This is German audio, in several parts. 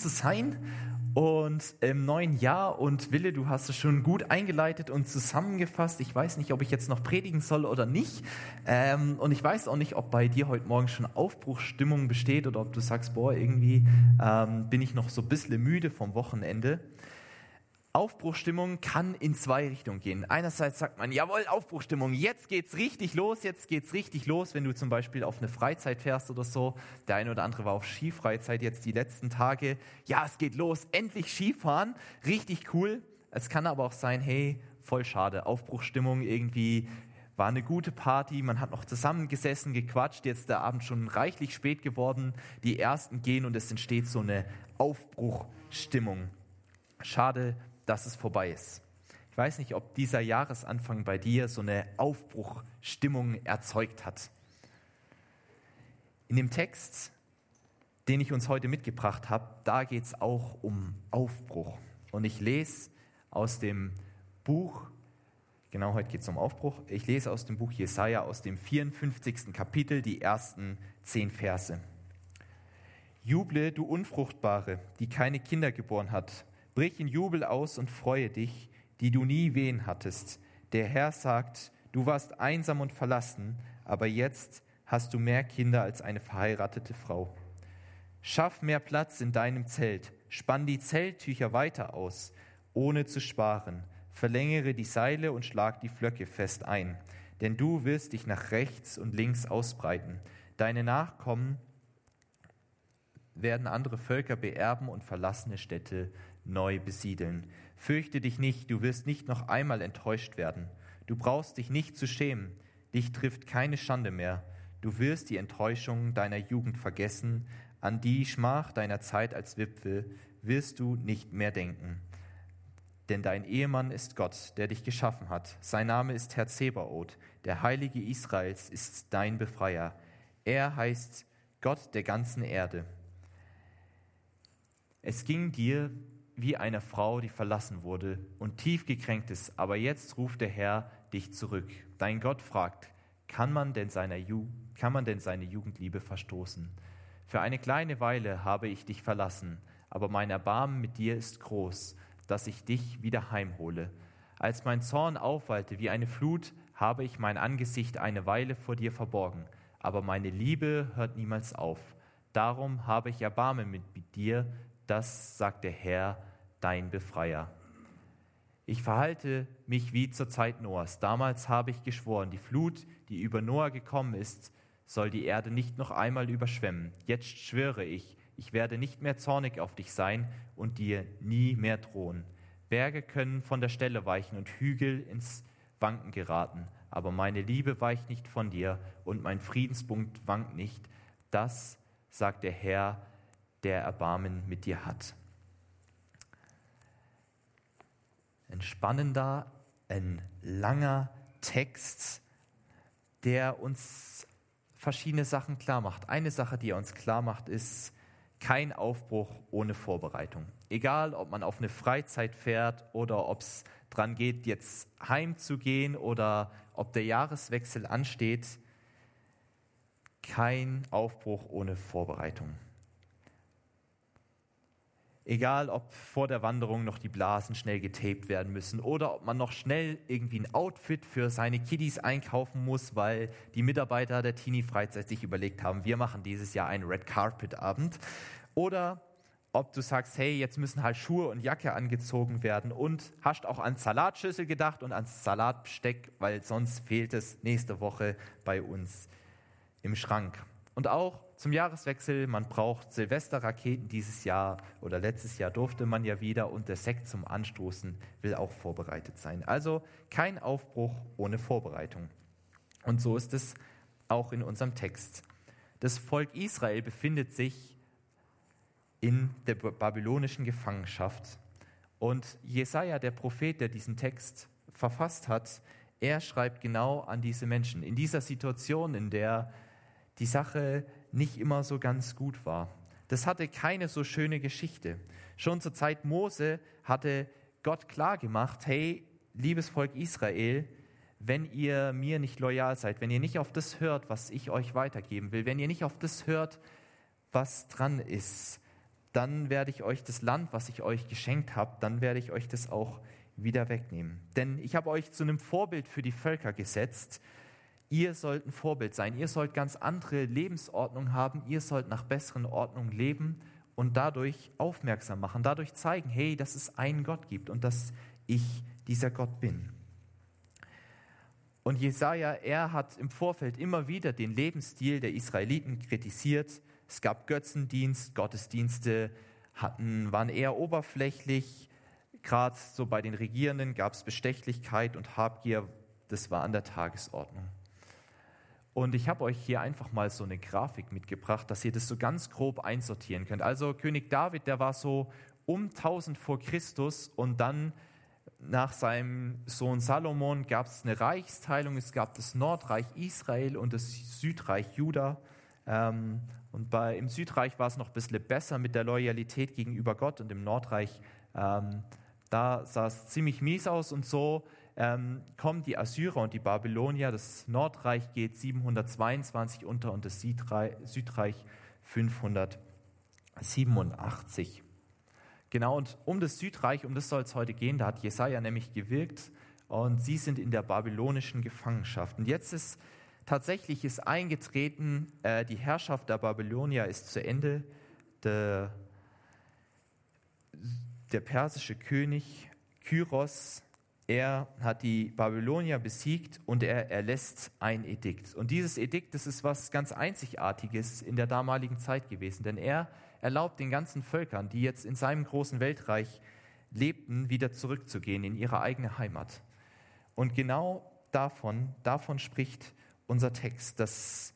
zu sein und im neuen Jahr. Und Wille, du hast es schon gut eingeleitet und zusammengefasst. Ich weiß nicht, ob ich jetzt noch predigen soll oder nicht. Ähm, und ich weiß auch nicht, ob bei dir heute Morgen schon Aufbruchsstimmung besteht oder ob du sagst, boah, irgendwie ähm, bin ich noch so ein bisschen müde vom Wochenende. Aufbruchstimmung kann in zwei Richtungen gehen. Einerseits sagt man, jawohl, Aufbruchstimmung, jetzt geht's richtig los, jetzt geht's richtig los, wenn du zum Beispiel auf eine Freizeit fährst oder so. Der eine oder andere war auf Skifreizeit jetzt die letzten Tage. Ja, es geht los, endlich Skifahren, richtig cool. Es kann aber auch sein, hey, voll schade, Aufbruchstimmung irgendwie war eine gute Party, man hat noch zusammengesessen, gequatscht, jetzt der Abend schon reichlich spät geworden, die ersten gehen und es entsteht so eine Aufbruchstimmung. Schade, dass es vorbei ist. Ich weiß nicht, ob dieser Jahresanfang bei dir so eine Aufbruchstimmung erzeugt hat. In dem Text, den ich uns heute mitgebracht habe, da geht es auch um Aufbruch. Und ich lese aus dem Buch, genau heute geht es um Aufbruch, ich lese aus dem Buch Jesaja aus dem 54. Kapitel die ersten zehn Verse. Juble, du Unfruchtbare, die keine Kinder geboren hat, Brich in Jubel aus und freue dich, die du nie wehen hattest. Der Herr sagt, du warst einsam und verlassen, aber jetzt hast du mehr Kinder als eine verheiratete Frau. Schaff mehr Platz in deinem Zelt, spann die Zelttücher weiter aus, ohne zu sparen. Verlängere die Seile und schlag die Flöcke fest ein, denn du wirst dich nach rechts und links ausbreiten. Deine Nachkommen werden andere Völker beerben und verlassene Städte neu besiedeln. Fürchte dich nicht, du wirst nicht noch einmal enttäuscht werden. Du brauchst dich nicht zu schämen, dich trifft keine Schande mehr. Du wirst die Enttäuschung deiner Jugend vergessen, an die Schmach deiner Zeit als Wipfel wirst du nicht mehr denken. Denn dein Ehemann ist Gott, der dich geschaffen hat. Sein Name ist Herr Zebaoth, der Heilige Israels ist dein Befreier. Er heißt Gott der ganzen Erde. Es ging dir wie eine Frau, die verlassen wurde und tief gekränkt ist, aber jetzt ruft der Herr dich zurück. Dein Gott fragt, kann man denn, seiner Ju kann man denn seine Jugendliebe verstoßen? Für eine kleine Weile habe ich dich verlassen, aber mein Erbarmen mit dir ist groß, dass ich dich wieder heimhole. Als mein Zorn aufwallte wie eine Flut, habe ich mein Angesicht eine Weile vor dir verborgen, aber meine Liebe hört niemals auf. Darum habe ich Erbarmen mit dir, das sagt der Herr, dein Befreier. Ich verhalte mich wie zur Zeit Noahs. Damals habe ich geschworen, die Flut, die über Noah gekommen ist, soll die Erde nicht noch einmal überschwemmen. Jetzt schwöre ich, ich werde nicht mehr zornig auf dich sein und dir nie mehr drohen. Berge können von der Stelle weichen und Hügel ins Wanken geraten, aber meine Liebe weicht nicht von dir und mein Friedenspunkt wankt nicht. Das sagt der Herr, der Erbarmen mit dir hat. ein spannender, ein langer Text, der uns verschiedene Sachen klar macht. Eine Sache, die er uns klar macht, ist kein Aufbruch ohne Vorbereitung. Egal, ob man auf eine Freizeit fährt oder ob es dran geht, jetzt heimzugehen oder ob der Jahreswechsel ansteht, kein Aufbruch ohne Vorbereitung. Egal, ob vor der Wanderung noch die Blasen schnell getaped werden müssen oder ob man noch schnell irgendwie ein Outfit für seine Kiddies einkaufen muss, weil die Mitarbeiter der Teenie-Freizeit sich überlegt haben, wir machen dieses Jahr einen Red Carpet-Abend. Oder ob du sagst, hey, jetzt müssen halt Schuhe und Jacke angezogen werden und hast auch ans Salatschüssel gedacht und ans Salatbesteck, weil sonst fehlt es nächste Woche bei uns im Schrank. Und auch zum Jahreswechsel, man braucht Silvesterraketen dieses Jahr oder letztes Jahr durfte man ja wieder und der Sekt zum Anstoßen will auch vorbereitet sein. Also kein Aufbruch ohne Vorbereitung. Und so ist es auch in unserem Text. Das Volk Israel befindet sich in der babylonischen Gefangenschaft. Und Jesaja, der Prophet, der diesen Text verfasst hat, er schreibt genau an diese Menschen. In dieser Situation, in der die Sache nicht immer so ganz gut war. Das hatte keine so schöne Geschichte. Schon zur Zeit Mose hatte Gott klar gemacht, hey, liebes Volk Israel, wenn ihr mir nicht loyal seid, wenn ihr nicht auf das hört, was ich euch weitergeben will, wenn ihr nicht auf das hört, was dran ist, dann werde ich euch das Land, was ich euch geschenkt habe, dann werde ich euch das auch wieder wegnehmen. Denn ich habe euch zu einem Vorbild für die Völker gesetzt. Ihr sollt ein Vorbild sein. Ihr sollt ganz andere Lebensordnung haben. Ihr sollt nach besseren Ordnungen leben und dadurch aufmerksam machen, dadurch zeigen, hey, dass es einen Gott gibt und dass ich dieser Gott bin. Und Jesaja, er hat im Vorfeld immer wieder den Lebensstil der Israeliten kritisiert. Es gab Götzendienst, Gottesdienste hatten, waren eher oberflächlich. Gerade so bei den Regierenden gab es Bestechlichkeit und Habgier. Das war an der Tagesordnung. Und ich habe euch hier einfach mal so eine Grafik mitgebracht, dass ihr das so ganz grob einsortieren könnt. Also König David, der war so um 1000 vor Christus und dann nach seinem Sohn Salomon gab es eine Reichsteilung. Es gab das Nordreich Israel und das Südreich Juda. Ähm, und bei, im Südreich war es noch ein bisschen besser mit der Loyalität gegenüber Gott und im Nordreich, ähm, da sah es ziemlich mies aus und so ähm, kommen die Assyrer und die Babylonier. Das Nordreich geht 722 unter und das Südreich 587. Genau, und um das Südreich, um das soll es heute gehen, da hat Jesaja nämlich gewirkt und sie sind in der babylonischen Gefangenschaft. Und jetzt ist tatsächlich ist eingetreten, äh, die Herrschaft der Babylonier ist zu Ende. Der, der persische König Kyros, er hat die Babylonier besiegt und er erlässt ein Edikt. Und dieses Edikt, das ist was ganz Einzigartiges in der damaligen Zeit gewesen, denn er erlaubt den ganzen Völkern, die jetzt in seinem großen Weltreich lebten, wieder zurückzugehen in ihre eigene Heimat. Und genau davon, davon spricht unser Text, dass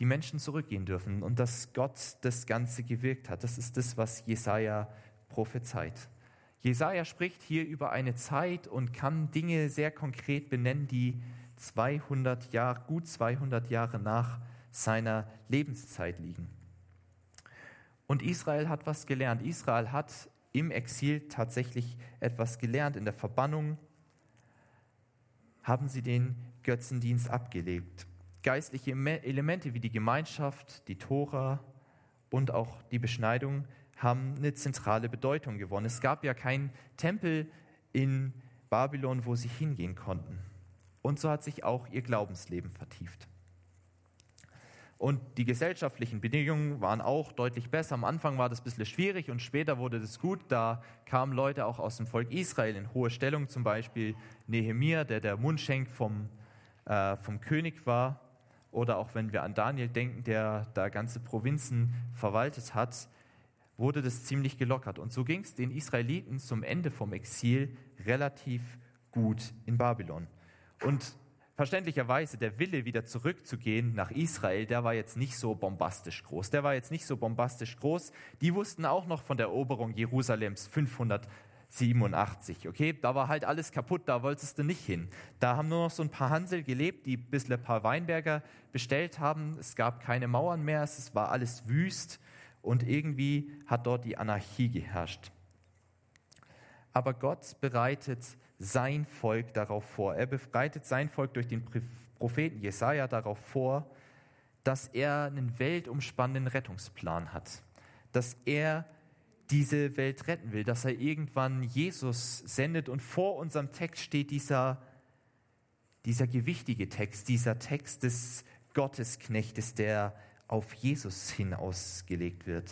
die Menschen zurückgehen dürfen und dass Gott das Ganze gewirkt hat. Das ist das, was Jesaja prophezeit. Jesaja spricht hier über eine Zeit und kann Dinge sehr konkret benennen, die 200 Jahre, gut 200 Jahre nach seiner Lebenszeit liegen. Und Israel hat was gelernt. Israel hat im Exil tatsächlich etwas gelernt. In der Verbannung haben sie den Götzendienst abgelegt. Geistliche Elemente wie die Gemeinschaft, die Tora und auch die Beschneidung haben eine zentrale Bedeutung gewonnen. Es gab ja keinen Tempel in Babylon, wo sie hingehen konnten. Und so hat sich auch ihr Glaubensleben vertieft. Und die gesellschaftlichen Bedingungen waren auch deutlich besser. Am Anfang war das ein bisschen schwierig und später wurde das gut. Da kamen Leute auch aus dem Volk Israel in hohe Stellung, zum Beispiel Nehemia, der der Mundschenk vom, äh, vom König war. Oder auch wenn wir an Daniel denken, der da ganze Provinzen verwaltet hat, wurde das ziemlich gelockert. Und so ging es den Israeliten zum Ende vom Exil relativ gut in Babylon. Und verständlicherweise der Wille, wieder zurückzugehen nach Israel, der war jetzt nicht so bombastisch groß. Der war jetzt nicht so bombastisch groß. Die wussten auch noch von der Eroberung Jerusalems 587. Okay, da war halt alles kaputt, da wolltest du nicht hin. Da haben nur noch so ein paar Hansel gelebt, die ein bisschen ein paar Weinberger bestellt haben. Es gab keine Mauern mehr, es war alles wüst und irgendwie hat dort die Anarchie geherrscht. Aber Gott bereitet sein Volk darauf vor. Er bereitet sein Volk durch den Propheten Jesaja darauf vor, dass er einen weltumspannenden Rettungsplan hat, dass er diese Welt retten will, dass er irgendwann Jesus sendet. Und vor unserem Text steht dieser, dieser gewichtige Text, dieser Text des Gottesknechtes, der auf Jesus hin ausgelegt wird.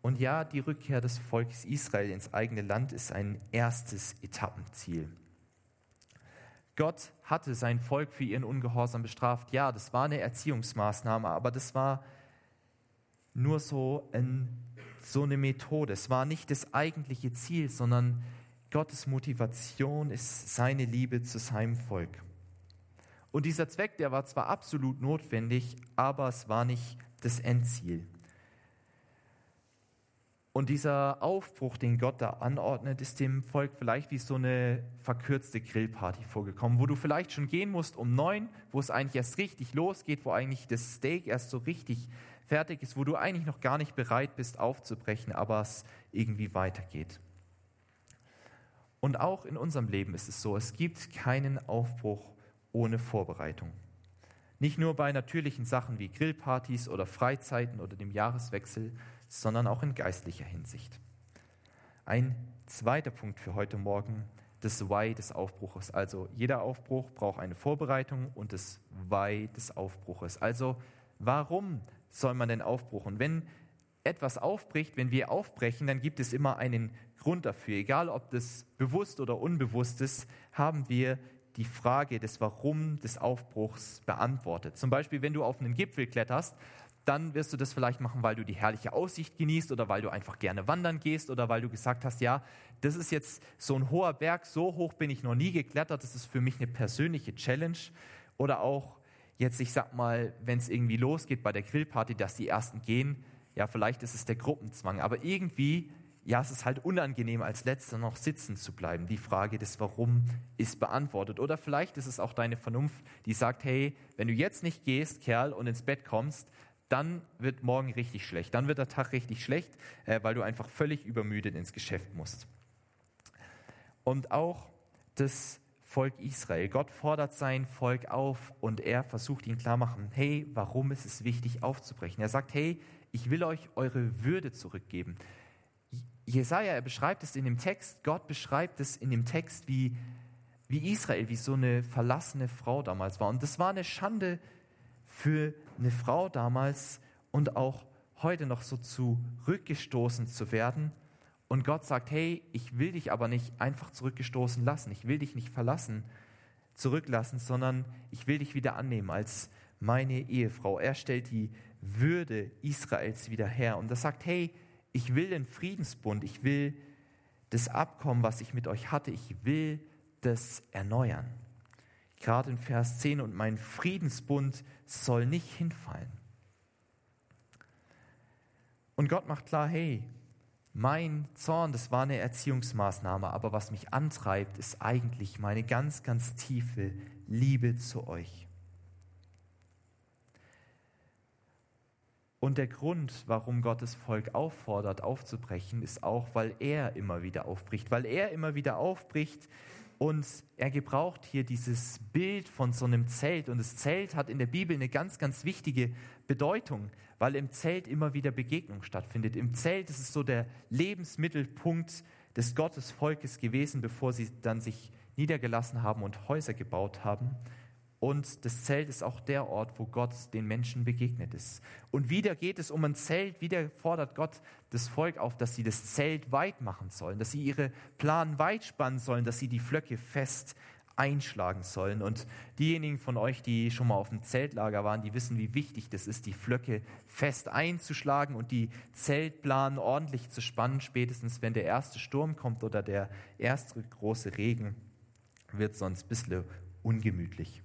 Und ja, die Rückkehr des Volkes Israel ins eigene Land ist ein erstes Etappenziel. Gott hatte sein Volk für ihren Ungehorsam bestraft. Ja, das war eine Erziehungsmaßnahme, aber das war nur so, ein, so eine Methode. Es war nicht das eigentliche Ziel, sondern Gottes Motivation ist seine Liebe zu seinem Volk. Und dieser Zweck, der war zwar absolut notwendig, aber es war nicht das Endziel. Und dieser Aufbruch, den Gott da anordnet, ist dem Volk vielleicht wie so eine verkürzte Grillparty vorgekommen, wo du vielleicht schon gehen musst um neun, wo es eigentlich erst richtig losgeht, wo eigentlich das Steak erst so richtig fertig ist, wo du eigentlich noch gar nicht bereit bist aufzubrechen, aber es irgendwie weitergeht. Und auch in unserem Leben ist es so, es gibt keinen Aufbruch ohne Vorbereitung. Nicht nur bei natürlichen Sachen wie Grillpartys oder Freizeiten oder dem Jahreswechsel, sondern auch in geistlicher Hinsicht. Ein zweiter Punkt für heute Morgen, das Why des Aufbruches. Also jeder Aufbruch braucht eine Vorbereitung und das Why des Aufbruches. Also warum soll man denn aufbruchen? Wenn etwas aufbricht, wenn wir aufbrechen, dann gibt es immer einen Grund dafür. Egal, ob das bewusst oder unbewusst ist, haben wir die Frage des Warum des Aufbruchs beantwortet. Zum Beispiel, wenn du auf einen Gipfel kletterst, dann wirst du das vielleicht machen, weil du die herrliche Aussicht genießt oder weil du einfach gerne wandern gehst oder weil du gesagt hast, ja, das ist jetzt so ein hoher Berg, so hoch bin ich noch nie geklettert, das ist für mich eine persönliche Challenge. Oder auch jetzt, ich sag mal, wenn es irgendwie losgeht bei der Grillparty, dass die ersten gehen, ja, vielleicht ist es der Gruppenzwang, aber irgendwie, ja, es ist halt unangenehm, als Letzter noch sitzen zu bleiben. Die Frage des Warum ist beantwortet. Oder vielleicht ist es auch deine Vernunft, die sagt, hey, wenn du jetzt nicht gehst, Kerl, und ins Bett kommst, dann wird morgen richtig schlecht. Dann wird der Tag richtig schlecht, äh, weil du einfach völlig übermüdet ins Geschäft musst. Und auch das Volk Israel. Gott fordert sein Volk auf und er versucht ihnen klarmachen, hey, warum ist es wichtig aufzubrechen? Er sagt, hey, ich will euch eure Würde zurückgeben. Jesaja, er beschreibt es in dem Text, Gott beschreibt es in dem Text, wie, wie Israel, wie so eine verlassene Frau damals war. Und das war eine Schande für eine Frau damals und auch heute noch so zurückgestoßen zu werden. Und Gott sagt, hey, ich will dich aber nicht einfach zurückgestoßen lassen, ich will dich nicht verlassen, zurücklassen, sondern ich will dich wieder annehmen als meine Ehefrau. Er stellt die Würde Israels wieder her und er sagt, hey, ich will den Friedensbund, ich will das Abkommen, was ich mit euch hatte, ich will das erneuern. Gerade in Vers 10, und mein Friedensbund soll nicht hinfallen. Und Gott macht klar, hey, mein Zorn, das war eine Erziehungsmaßnahme, aber was mich antreibt, ist eigentlich meine ganz, ganz tiefe Liebe zu euch. Und der Grund, warum Gottes Volk auffordert, aufzubrechen, ist auch, weil er immer wieder aufbricht, weil er immer wieder aufbricht, und er gebraucht hier dieses Bild von so einem Zelt. Und das Zelt hat in der Bibel eine ganz, ganz wichtige Bedeutung, weil im Zelt immer wieder Begegnung stattfindet. Im Zelt ist es so der Lebensmittelpunkt des Gottesvolkes gewesen, bevor sie dann sich niedergelassen haben und Häuser gebaut haben. Und das Zelt ist auch der Ort, wo Gott den Menschen begegnet ist. Und wieder geht es um ein Zelt, wieder fordert Gott das Volk auf, dass sie das Zelt weit machen sollen, dass sie ihre Planen weit spannen sollen, dass sie die Flöcke fest einschlagen sollen. Und diejenigen von euch, die schon mal auf dem Zeltlager waren, die wissen, wie wichtig das ist, die Flöcke fest einzuschlagen und die Zeltplanen ordentlich zu spannen, spätestens wenn der erste Sturm kommt oder der erste große Regen, wird sonst ein bisschen ungemütlich.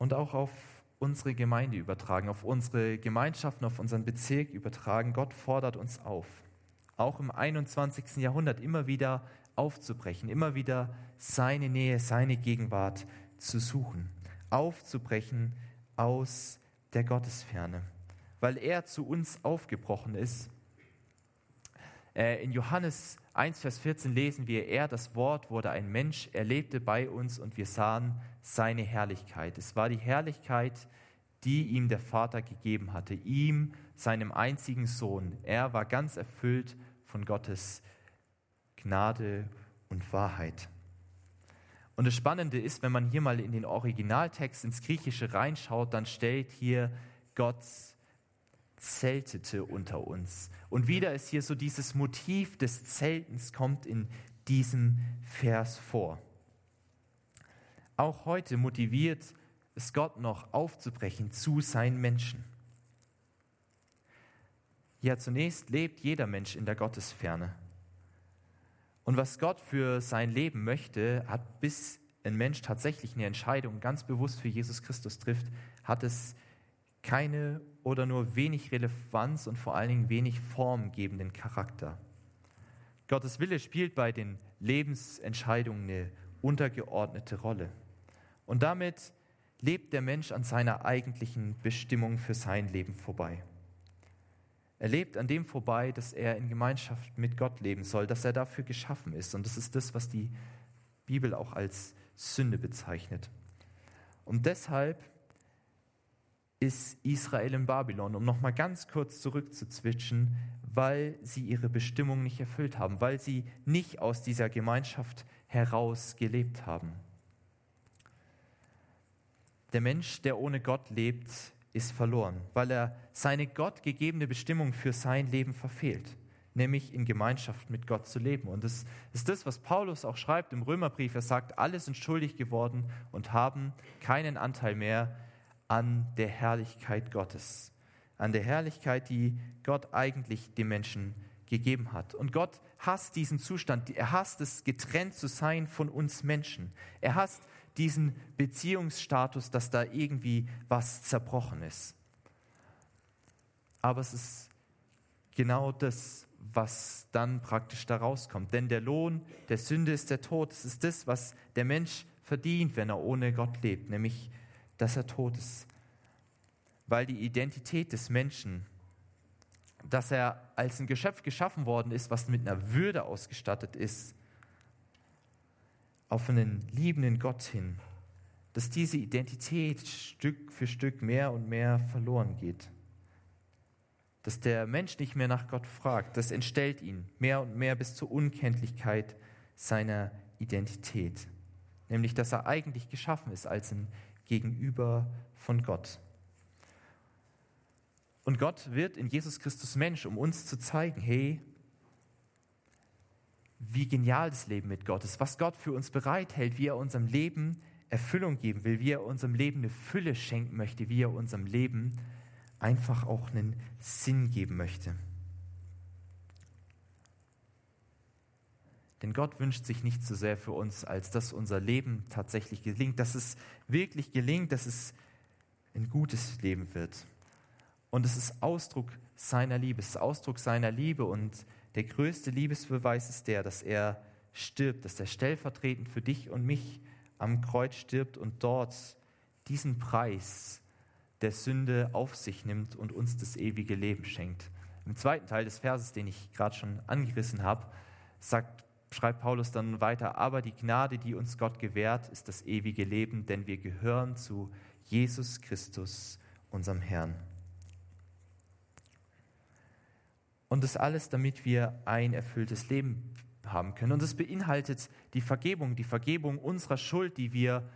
Und auch auf unsere Gemeinde übertragen, auf unsere Gemeinschaften, auf unseren Bezirk übertragen. Gott fordert uns auf, auch im 21. Jahrhundert immer wieder aufzubrechen, immer wieder seine Nähe, seine Gegenwart zu suchen, aufzubrechen aus der Gottesferne, weil er zu uns aufgebrochen ist. Äh, in Johannes 1, Vers 14 lesen wir, er, das Wort, wurde ein Mensch, er lebte bei uns und wir sahen seine Herrlichkeit. Es war die Herrlichkeit, die ihm der Vater gegeben hatte, ihm, seinem einzigen Sohn. Er war ganz erfüllt von Gottes Gnade und Wahrheit. Und das Spannende ist, wenn man hier mal in den Originaltext ins Griechische reinschaut, dann stellt hier Gott zeltete unter uns. Und wieder ist hier so dieses Motiv des Zeltens kommt in diesem Vers vor. Auch heute motiviert es Gott noch aufzubrechen zu seinen Menschen. Ja, zunächst lebt jeder Mensch in der Gottesferne. Und was Gott für sein Leben möchte, hat bis ein Mensch tatsächlich eine Entscheidung ganz bewusst für Jesus Christus trifft, hat es keine oder nur wenig Relevanz und vor allen Dingen wenig formgebenden Charakter. Gottes Wille spielt bei den Lebensentscheidungen eine untergeordnete Rolle. Und damit lebt der Mensch an seiner eigentlichen Bestimmung für sein Leben vorbei. Er lebt an dem vorbei, dass er in Gemeinschaft mit Gott leben soll, dass er dafür geschaffen ist. Und das ist das, was die Bibel auch als Sünde bezeichnet. Und deshalb ist Israel in Babylon, um nochmal ganz kurz zurückzuzwitschen, weil sie ihre Bestimmung nicht erfüllt haben, weil sie nicht aus dieser Gemeinschaft heraus gelebt haben. Der Mensch, der ohne Gott lebt, ist verloren, weil er seine Gott gegebene Bestimmung für sein Leben verfehlt, nämlich in Gemeinschaft mit Gott zu leben. Und das ist das, was Paulus auch schreibt im Römerbrief. Er sagt, alle sind schuldig geworden und haben keinen Anteil mehr an der Herrlichkeit Gottes, an der Herrlichkeit, die Gott eigentlich den Menschen gegeben hat. Und Gott hasst diesen Zustand, er hasst es, getrennt zu sein von uns Menschen. Er hasst diesen Beziehungsstatus, dass da irgendwie was zerbrochen ist. Aber es ist genau das, was dann praktisch da rauskommt. Denn der Lohn der Sünde ist der Tod. Es ist das, was der Mensch verdient, wenn er ohne Gott lebt, nämlich, dass er tot ist. Weil die Identität des Menschen, dass er als ein Geschöpf geschaffen worden ist, was mit einer Würde ausgestattet ist, auf einen liebenden Gott hin, dass diese Identität Stück für Stück mehr und mehr verloren geht. Dass der Mensch nicht mehr nach Gott fragt, das entstellt ihn mehr und mehr bis zur Unkenntlichkeit seiner Identität. Nämlich, dass er eigentlich geschaffen ist als ein Gegenüber von Gott. Und Gott wird in Jesus Christus Mensch, um uns zu zeigen, hey, wie genial das Leben mit Gott ist, was Gott für uns bereithält, wie er unserem Leben Erfüllung geben will, wie er unserem Leben eine Fülle schenken möchte, wie er unserem Leben einfach auch einen Sinn geben möchte. Denn Gott wünscht sich nicht so sehr für uns, als dass unser Leben tatsächlich gelingt, dass es wirklich gelingt, dass es ein gutes Leben wird. Und es ist Ausdruck seiner Liebe, es ist Ausdruck seiner Liebe und der größte Liebesbeweis ist der, dass er stirbt, dass er stellvertretend für dich und mich am Kreuz stirbt und dort diesen Preis der Sünde auf sich nimmt und uns das ewige Leben schenkt. Im zweiten Teil des Verses, den ich gerade schon angerissen habe, sagt, schreibt Paulus dann weiter, aber die Gnade, die uns Gott gewährt, ist das ewige Leben, denn wir gehören zu Jesus Christus, unserem Herrn. Und das alles, damit wir ein erfülltes Leben haben können. Und es beinhaltet die Vergebung, die Vergebung unserer Schuld, die wir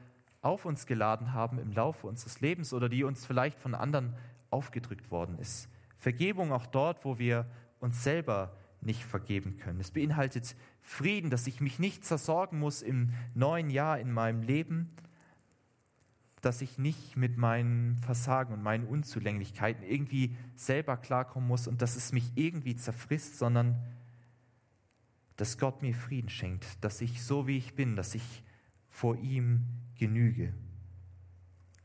auf uns geladen haben im Laufe unseres Lebens oder die uns vielleicht von anderen aufgedrückt worden ist. Vergebung auch dort, wo wir uns selber nicht vergeben können. Es beinhaltet Frieden, dass ich mich nicht zersorgen muss im neuen Jahr in meinem Leben, dass ich nicht mit meinen Versagen und meinen Unzulänglichkeiten irgendwie selber klarkommen muss und dass es mich irgendwie zerfrisst, sondern dass Gott mir Frieden schenkt, dass ich so wie ich bin, dass ich vor ihm genüge,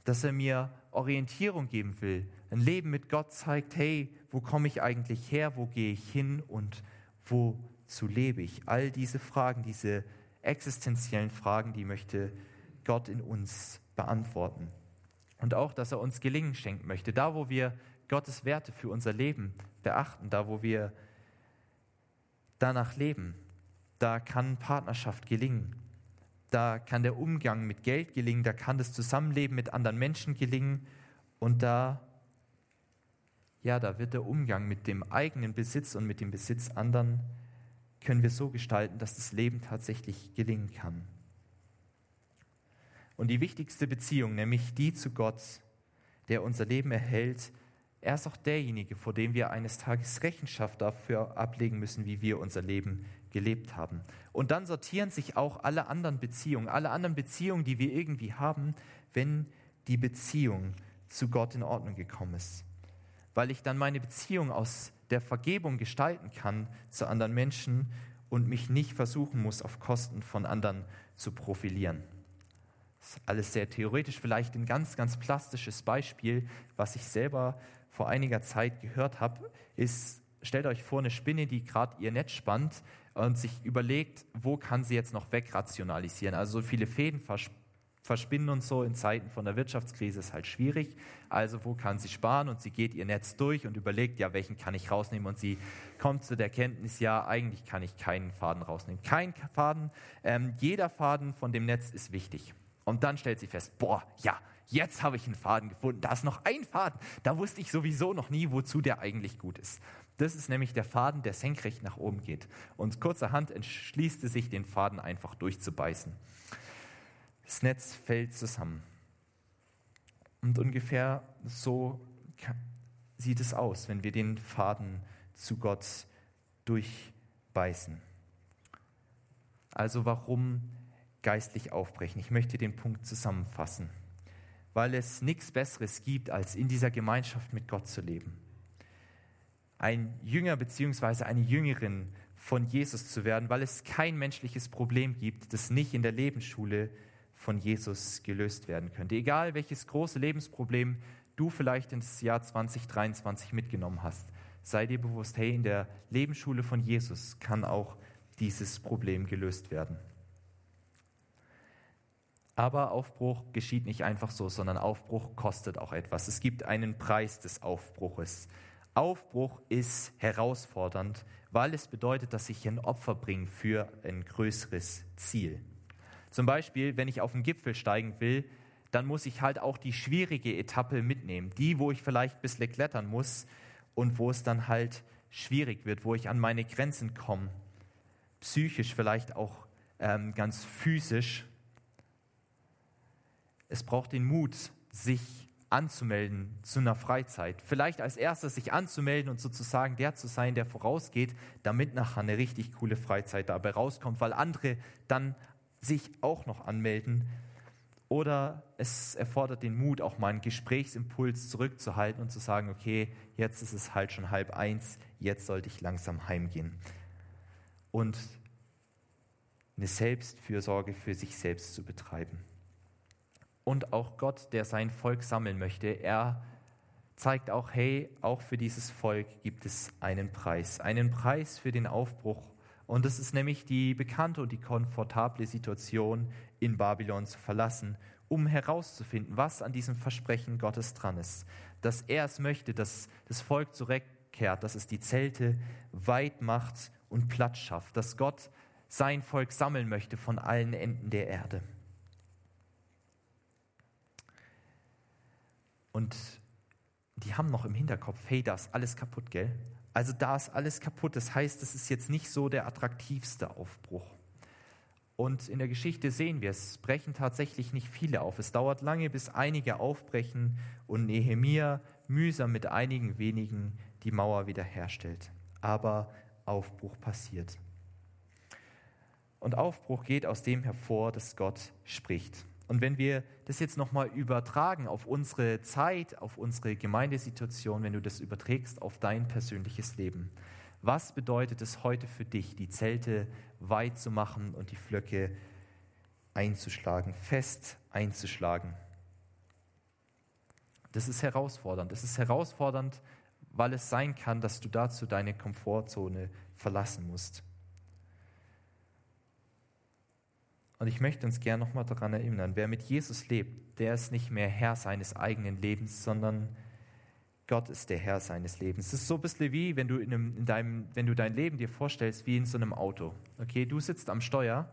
dass er mir Orientierung geben will, ein Leben mit Gott zeigt, hey, wo komme ich eigentlich her, wo gehe ich hin und wozu lebe ich? All diese Fragen, diese existenziellen Fragen, die möchte Gott in uns beantworten. Und auch, dass er uns Gelingen schenken möchte. Da, wo wir Gottes Werte für unser Leben beachten, da, wo wir danach leben, da kann Partnerschaft gelingen. Da kann der Umgang mit Geld gelingen, da kann das Zusammenleben mit anderen Menschen gelingen und da, ja, da wird der Umgang mit dem eigenen Besitz und mit dem Besitz anderen, können wir so gestalten, dass das Leben tatsächlich gelingen kann. Und die wichtigste Beziehung, nämlich die zu Gott, der unser Leben erhält, er ist auch derjenige, vor dem wir eines Tages Rechenschaft dafür ablegen müssen, wie wir unser Leben gelebt haben. Und dann sortieren sich auch alle anderen Beziehungen, alle anderen Beziehungen, die wir irgendwie haben, wenn die Beziehung zu Gott in Ordnung gekommen ist. Weil ich dann meine Beziehung aus der Vergebung gestalten kann zu anderen Menschen und mich nicht versuchen muss, auf Kosten von anderen zu profilieren. Das ist alles sehr theoretisch, vielleicht ein ganz, ganz plastisches Beispiel, was ich selber vor einiger Zeit gehört habe, ist, stellt euch vor, eine Spinne, die gerade ihr Netz spannt und sich überlegt, wo kann sie jetzt noch wegrationalisieren, also so viele Fäden verspinnen und so in Zeiten von der Wirtschaftskrise ist halt schwierig. Also wo kann sie sparen? Und sie geht ihr Netz durch und überlegt, ja, welchen kann ich rausnehmen? Und sie kommt zu der Erkenntnis, ja, eigentlich kann ich keinen Faden rausnehmen. Kein Faden, ähm, jeder Faden von dem Netz ist wichtig. Und dann stellt sie fest, boah, ja, jetzt habe ich einen Faden gefunden. Da ist noch ein Faden. Da wusste ich sowieso noch nie, wozu der eigentlich gut ist. Das ist nämlich der Faden, der senkrecht nach oben geht. Und kurzerhand entschließt es sich, den Faden einfach durchzubeißen. Das Netz fällt zusammen. Und ungefähr so sieht es aus, wenn wir den Faden zu Gott durchbeißen. Also warum geistlich aufbrechen? Ich möchte den Punkt zusammenfassen. Weil es nichts Besseres gibt, als in dieser Gemeinschaft mit Gott zu leben. Ein Jünger bzw. eine Jüngerin von Jesus zu werden, weil es kein menschliches Problem gibt, das nicht in der Lebensschule von Jesus gelöst werden könnte. Egal welches große Lebensproblem du vielleicht ins Jahr 2023 mitgenommen hast, sei dir bewusst, hey, in der Lebensschule von Jesus kann auch dieses Problem gelöst werden. Aber Aufbruch geschieht nicht einfach so, sondern Aufbruch kostet auch etwas. Es gibt einen Preis des Aufbruches. Aufbruch ist herausfordernd, weil es bedeutet, dass ich ein Opfer bringe für ein größeres Ziel. Zum Beispiel, wenn ich auf den Gipfel steigen will, dann muss ich halt auch die schwierige Etappe mitnehmen. Die, wo ich vielleicht ein bisschen klettern muss und wo es dann halt schwierig wird, wo ich an meine Grenzen komme. Psychisch, vielleicht auch ähm, ganz physisch. Es braucht den Mut, sich anzumelden zu einer Freizeit. Vielleicht als erstes sich anzumelden und sozusagen der zu sein, der vorausgeht, damit nachher eine richtig coole Freizeit dabei rauskommt, weil andere dann sich auch noch anmelden. Oder es erfordert den Mut, auch mal einen Gesprächsimpuls zurückzuhalten und zu sagen, okay, jetzt ist es halt schon halb eins, jetzt sollte ich langsam heimgehen. Und eine Selbstfürsorge für sich selbst zu betreiben. Und auch Gott, der sein Volk sammeln möchte, er zeigt auch, hey, auch für dieses Volk gibt es einen Preis. Einen Preis für den Aufbruch und das ist nämlich die bekannte und die komfortable Situation, in Babylon zu verlassen, um herauszufinden, was an diesem Versprechen Gottes dran ist. Dass er es möchte, dass das Volk zurückkehrt, dass es die Zelte weit macht und Platz schafft, dass Gott sein Volk sammeln möchte von allen Enden der Erde. Und die haben noch im Hinterkopf, hey, da ist alles kaputt, gell? Also da ist alles kaputt. Das heißt, es ist jetzt nicht so der attraktivste Aufbruch. Und in der Geschichte sehen wir, es brechen tatsächlich nicht viele auf. Es dauert lange, bis einige aufbrechen und Nehemia mühsam mit einigen wenigen die Mauer wiederherstellt. Aber Aufbruch passiert. Und Aufbruch geht aus dem hervor, dass Gott spricht. Und wenn wir das jetzt nochmal übertragen auf unsere Zeit, auf unsere Gemeindesituation, wenn du das überträgst auf dein persönliches Leben, was bedeutet es heute für dich, die Zelte weit zu machen und die Flöcke einzuschlagen, fest einzuschlagen? Das ist herausfordernd. Das ist herausfordernd, weil es sein kann, dass du dazu deine Komfortzone verlassen musst. Und ich möchte uns gerne nochmal daran erinnern, wer mit Jesus lebt, der ist nicht mehr Herr seines eigenen Lebens, sondern Gott ist der Herr seines Lebens. Es ist so ein bisschen wie, wenn du, in, einem, in deinem, wenn du dein Leben dir vorstellst, wie in so einem Auto. Okay, du sitzt am Steuer,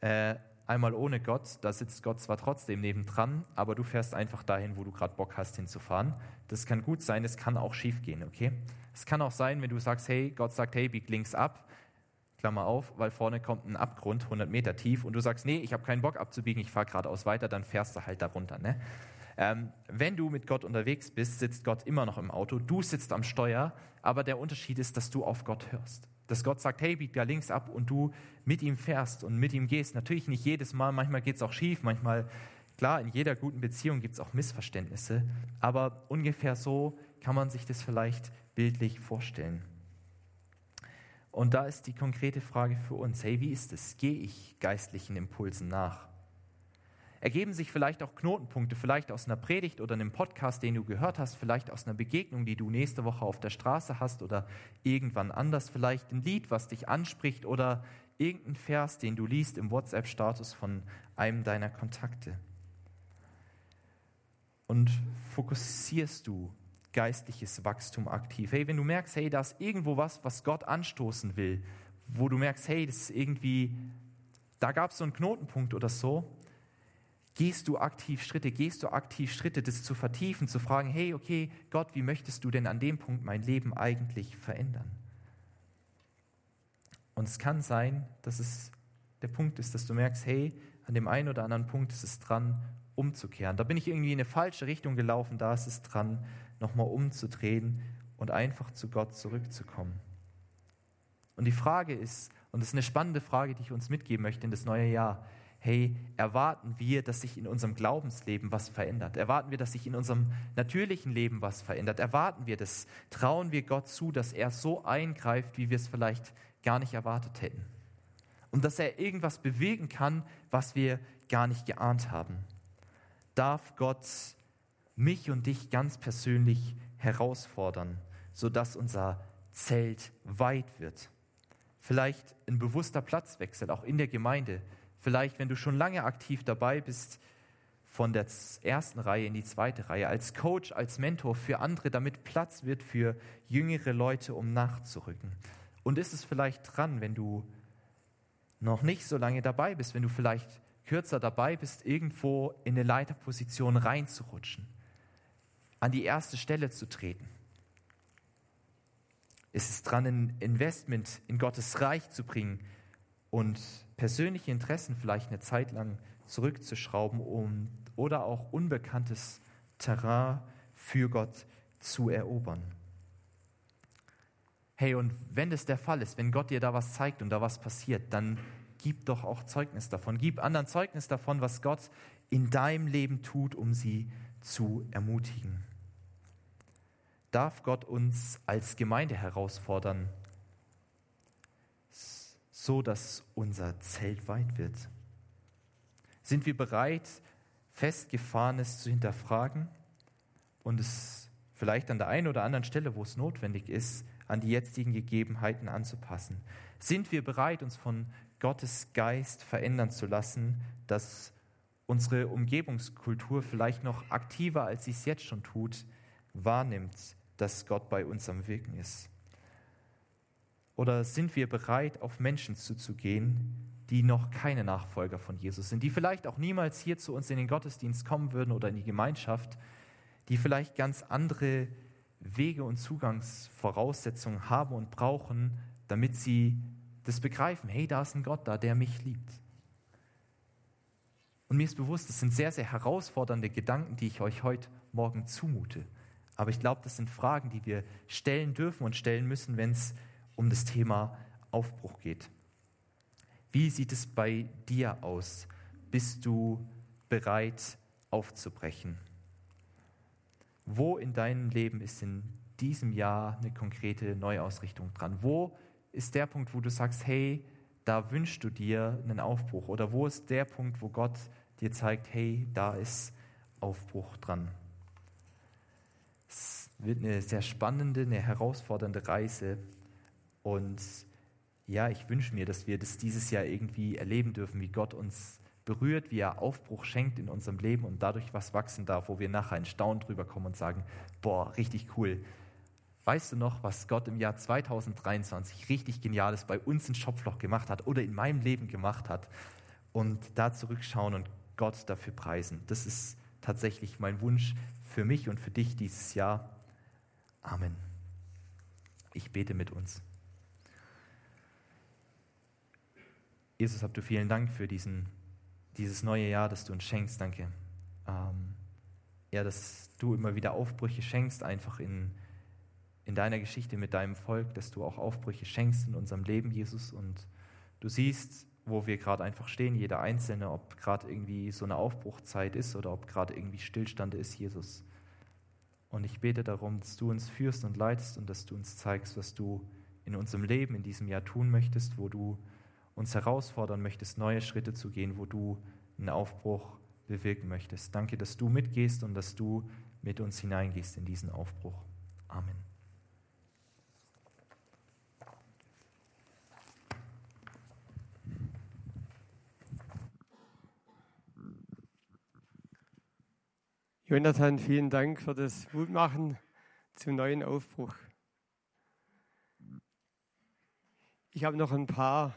äh, einmal ohne Gott, da sitzt Gott zwar trotzdem nebendran, aber du fährst einfach dahin, wo du gerade Bock hast hinzufahren. Das kann gut sein, es kann auch schief gehen, okay? Es kann auch sein, wenn du sagst, hey, Gott sagt, hey, bieg links ab, Klammer auf, weil vorne kommt ein Abgrund 100 Meter tief und du sagst, nee, ich habe keinen Bock abzubiegen, ich fahre geradeaus weiter, dann fährst du halt darunter. Ne? Ähm, wenn du mit Gott unterwegs bist, sitzt Gott immer noch im Auto, du sitzt am Steuer, aber der Unterschied ist, dass du auf Gott hörst. Dass Gott sagt, hey, bieg da links ab und du mit ihm fährst und mit ihm gehst. Natürlich nicht jedes Mal, manchmal geht es auch schief, manchmal, klar, in jeder guten Beziehung gibt es auch Missverständnisse, aber ungefähr so kann man sich das vielleicht bildlich vorstellen. Und da ist die konkrete Frage für uns, hey, wie ist es? Gehe ich geistlichen Impulsen nach? Ergeben sich vielleicht auch Knotenpunkte, vielleicht aus einer Predigt oder einem Podcast, den du gehört hast, vielleicht aus einer Begegnung, die du nächste Woche auf der Straße hast oder irgendwann anders, vielleicht ein Lied, was dich anspricht oder irgendein Vers, den du liest im WhatsApp-Status von einem deiner Kontakte. und fokussierst du geistliches Wachstum aktiv? Hey, wenn du merkst, hey, da ist irgendwo was, was Gott anstoßen will, wo du merkst, hey, das ist irgendwie, da gab es so einen Knotenpunkt oder so, gehst du aktiv Schritte, gehst du aktiv Schritte, das zu vertiefen, zu fragen, hey, okay, Gott, wie möchtest du denn an dem Punkt mein Leben eigentlich verändern? Und es kann sein, dass es der Punkt ist, dass du merkst, hey, an dem einen oder anderen Punkt ist es dran, umzukehren. Da bin ich irgendwie in eine falsche Richtung gelaufen, da ist es dran, nochmal umzudrehen und einfach zu Gott zurückzukommen. Und die Frage ist, und das ist eine spannende Frage, die ich uns mitgeben möchte in das neue Jahr, hey, erwarten wir, dass sich in unserem Glaubensleben was verändert? Erwarten wir, dass sich in unserem natürlichen Leben was verändert? Erwarten wir das? Trauen wir Gott zu, dass er so eingreift, wie wir es vielleicht gar nicht erwartet hätten? Und dass er irgendwas bewegen kann, was wir gar nicht geahnt haben? Darf Gott mich und dich ganz persönlich herausfordern, sodass unser Zelt weit wird? Vielleicht ein bewusster Platzwechsel, auch in der Gemeinde, vielleicht, wenn du schon lange aktiv dabei bist, von der ersten Reihe in die zweite Reihe, als Coach, als Mentor für andere, damit Platz wird für jüngere Leute, um nachzurücken. Und ist es vielleicht dran, wenn du noch nicht so lange dabei bist, wenn du vielleicht kürzer dabei bist, irgendwo in eine Leiterposition reinzurutschen, an die erste Stelle zu treten? Ist es dran, ein Investment in Gottes Reich zu bringen, und persönliche Interessen vielleicht eine Zeit lang zurückzuschrauben um, oder auch unbekanntes Terrain für Gott zu erobern. Hey, und wenn das der Fall ist, wenn Gott dir da was zeigt und da was passiert, dann gib doch auch Zeugnis davon. Gib anderen Zeugnis davon, was Gott in deinem Leben tut, um sie zu ermutigen. Darf Gott uns als Gemeinde herausfordern, so dass unser Zelt weit wird? Sind wir bereit, Festgefahrenes zu hinterfragen und es vielleicht an der einen oder anderen Stelle, wo es notwendig ist, an die jetzigen Gegebenheiten anzupassen? Sind wir bereit, uns von Gottes Geist verändern zu lassen, dass unsere Umgebungskultur vielleicht noch aktiver, als sie es jetzt schon tut, wahrnimmt, dass Gott bei uns am Wirken ist? Oder sind wir bereit, auf Menschen zuzugehen, die noch keine Nachfolger von Jesus sind, die vielleicht auch niemals hier zu uns in den Gottesdienst kommen würden oder in die Gemeinschaft, die vielleicht ganz andere Wege und Zugangsvoraussetzungen haben und brauchen, damit sie das begreifen, hey, da ist ein Gott da, der mich liebt. Und mir ist bewusst, das sind sehr, sehr herausfordernde Gedanken, die ich euch heute Morgen zumute. Aber ich glaube, das sind Fragen, die wir stellen dürfen und stellen müssen, wenn es um das Thema Aufbruch geht. Wie sieht es bei dir aus? Bist du bereit aufzubrechen? Wo in deinem Leben ist in diesem Jahr eine konkrete Neuausrichtung dran? Wo ist der Punkt, wo du sagst, hey, da wünschst du dir einen Aufbruch? Oder wo ist der Punkt, wo Gott dir zeigt, hey, da ist Aufbruch dran? Es wird eine sehr spannende, eine herausfordernde Reise und ja, ich wünsche mir, dass wir das dieses Jahr irgendwie erleben dürfen, wie Gott uns berührt, wie er Aufbruch schenkt in unserem Leben und dadurch was wachsen darf, wo wir nachher in Staunen drüber kommen und sagen, boah, richtig cool. Weißt du noch, was Gott im Jahr 2023 richtig Geniales bei uns in Schopfloch gemacht hat oder in meinem Leben gemacht hat? Und da zurückschauen und Gott dafür preisen. Das ist tatsächlich mein Wunsch für mich und für dich dieses Jahr. Amen. Ich bete mit uns. Jesus, habt du vielen Dank für diesen, dieses neue Jahr, das du uns schenkst. Danke. Ähm, ja, dass du immer wieder Aufbrüche schenkst, einfach in, in deiner Geschichte mit deinem Volk, dass du auch Aufbrüche schenkst in unserem Leben, Jesus. Und du siehst, wo wir gerade einfach stehen, jeder Einzelne, ob gerade irgendwie so eine Aufbruchzeit ist oder ob gerade irgendwie Stillstand ist, Jesus. Und ich bete darum, dass du uns führst und leitest und dass du uns zeigst, was du in unserem Leben in diesem Jahr tun möchtest, wo du uns herausfordern möchtest, neue Schritte zu gehen, wo du einen Aufbruch bewirken möchtest. Danke, dass du mitgehst und dass du mit uns hineingehst in diesen Aufbruch. Amen. Jonathan, vielen Dank für das Mutmachen zum neuen Aufbruch. Ich habe noch ein paar